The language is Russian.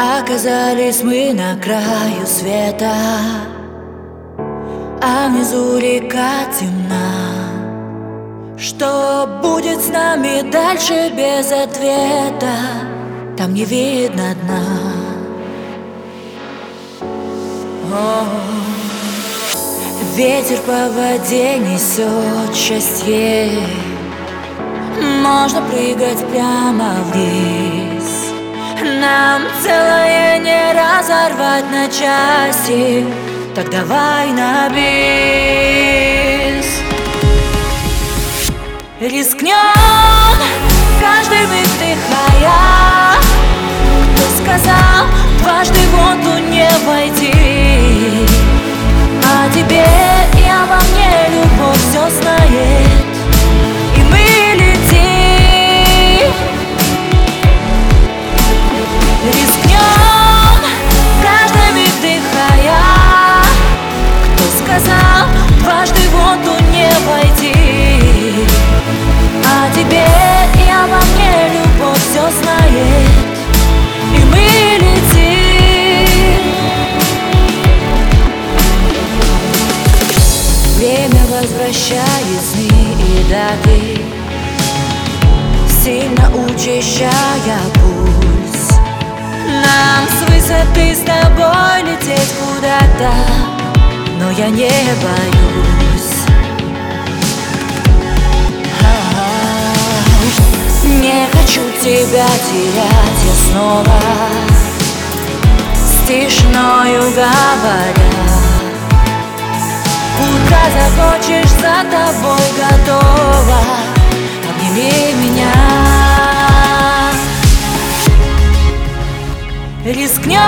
Оказались мы на краю света А внизу река темна. Что будет с нами дальше без ответа Там не видно дна. О, Ветер по воде несет счастье. Можно прыгать прямо вниз нам целое не разорвать на части. Так давай на возвращает сны и даты Сильно учащая пульс Нам с высоты с тобой лететь куда-то Но я не боюсь. Не хочу тебя терять я снова С тишиною говоря Утро захочешь, за тобой готова. Обними меня. Рискнем